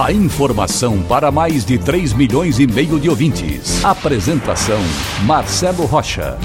A informação para mais de 3 milhões e meio de ouvintes. Apresentação Marcelo Rocha.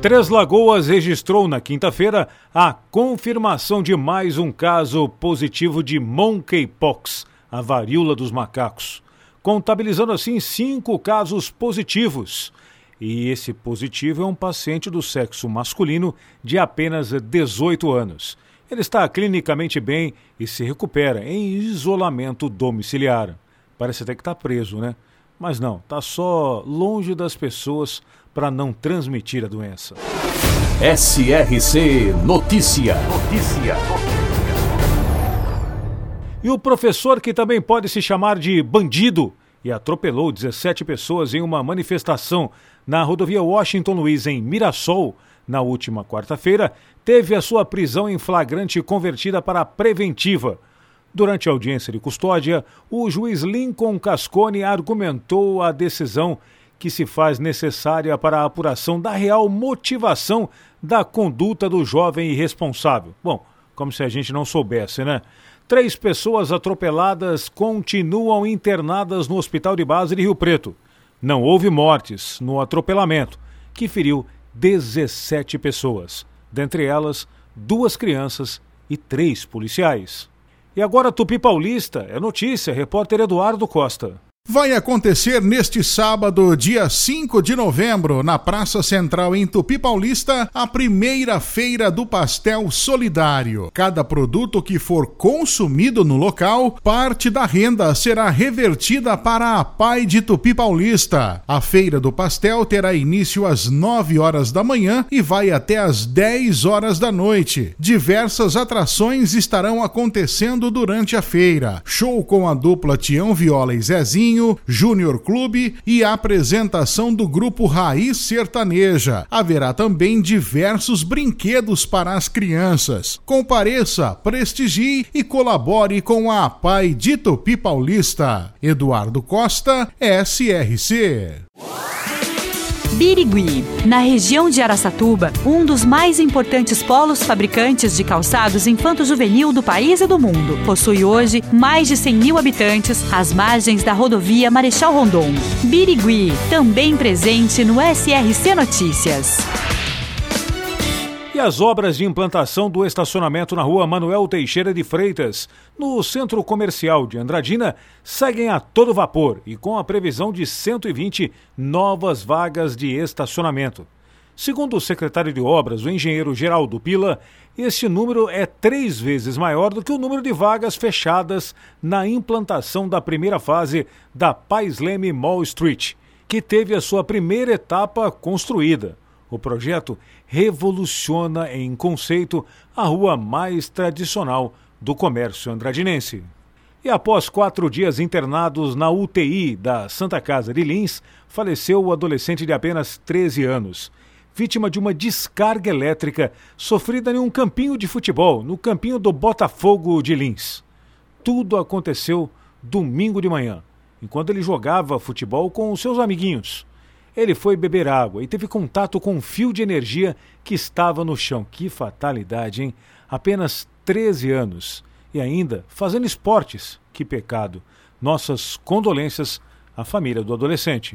Três Lagoas registrou na quinta-feira a confirmação de mais um caso positivo de monkeypox, a varíola dos macacos contabilizando assim cinco casos positivos. E esse positivo é um paciente do sexo masculino de apenas 18 anos. Ele está clinicamente bem e se recupera em isolamento domiciliar. Parece até que está preso, né? Mas não, está só longe das pessoas para não transmitir a doença. SRC Notícia. Notícia. E o professor, que também pode se chamar de bandido, e atropelou 17 pessoas em uma manifestação na rodovia Washington Luiz, em Mirassol, na última quarta-feira, teve a sua prisão em flagrante convertida para preventiva. Durante a audiência de custódia, o juiz Lincoln Cascone argumentou a decisão que se faz necessária para a apuração da real motivação da conduta do jovem irresponsável. Bom, como se a gente não soubesse, né? Três pessoas atropeladas continuam internadas no Hospital de Base de Rio Preto. Não houve mortes no atropelamento, que feriu 17 pessoas, dentre elas duas crianças e três policiais. E agora Tupi Paulista é notícia, repórter Eduardo Costa. Vai acontecer neste sábado, dia 5 de novembro, na Praça Central em Tupi Paulista, a primeira feira do pastel solidário. Cada produto que for consumido no local, parte da renda será revertida para a Pai de Tupi Paulista. A feira do pastel terá início às 9 horas da manhã e vai até às 10 horas da noite. Diversas atrações estarão acontecendo durante a feira. Show com a dupla Tião Viola e Zezinho Júnior Clube e a apresentação do grupo Raiz Sertaneja. Haverá também diversos brinquedos para as crianças. Compareça, prestigie e colabore com a Pai de Tupi Paulista. Eduardo Costa, SRC. Birigui, na região de Araçatuba, um dos mais importantes polos fabricantes de calçados infanto-juvenil do país e do mundo. Possui hoje mais de 100 mil habitantes às margens da rodovia Marechal Rondon. Birigui, também presente no SRC Notícias. E as obras de implantação do estacionamento na rua Manuel Teixeira de Freitas, no centro comercial de Andradina, seguem a todo vapor e com a previsão de 120 novas vagas de estacionamento. Segundo o secretário de Obras, o engenheiro Geraldo Pila, este número é três vezes maior do que o número de vagas fechadas na implantação da primeira fase da Pais Leme Mall Street, que teve a sua primeira etapa construída. O projeto revoluciona em conceito a rua mais tradicional do comércio andradinense. E após quatro dias internados na UTI da Santa Casa de Lins, faleceu o adolescente de apenas 13 anos, vítima de uma descarga elétrica sofrida em um campinho de futebol, no campinho do Botafogo de Lins. Tudo aconteceu domingo de manhã, enquanto ele jogava futebol com seus amiguinhos. Ele foi beber água e teve contato com um fio de energia que estava no chão. Que fatalidade, hein? Apenas 13 anos. E ainda fazendo esportes. Que pecado. Nossas condolências à família do adolescente.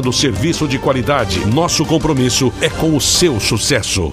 oferecendo serviço de qualidade. Nosso compromisso é com o seu sucesso.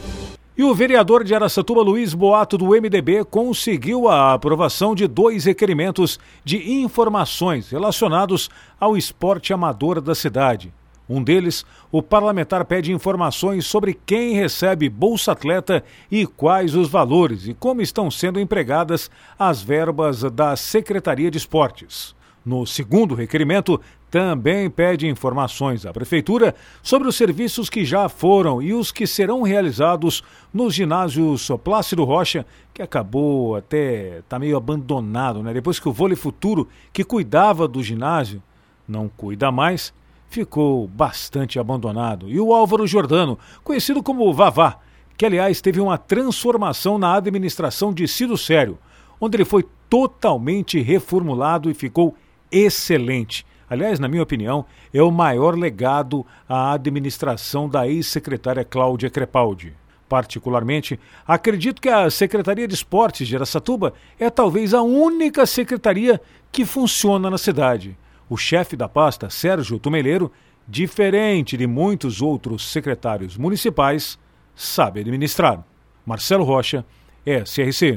E o vereador de Aracatuba, Luiz Boato, do MDB, conseguiu a aprovação de dois requerimentos de informações relacionados ao esporte amador da cidade. Um deles, o parlamentar pede informações sobre quem recebe Bolsa Atleta e quais os valores e como estão sendo empregadas as verbas da Secretaria de Esportes. No segundo requerimento, também pede informações à Prefeitura sobre os serviços que já foram e os que serão realizados nos ginásios Plácido Rocha, que acabou até tá meio abandonado, né? Depois que o Vôlei Futuro, que cuidava do ginásio, não cuida mais, ficou bastante abandonado. E o Álvaro Jordano, conhecido como Vavá, que aliás teve uma transformação na administração de Cido Sério, onde ele foi totalmente reformulado e ficou excelente. Aliás, na minha opinião, é o maior legado à administração da ex-secretária Cláudia Crepaldi. Particularmente, acredito que a Secretaria de Esportes de Aracatuba é talvez a única secretaria que funciona na cidade. O chefe da pasta, Sérgio Tumeleiro, diferente de muitos outros secretários municipais, sabe administrar. Marcelo Rocha, SRC.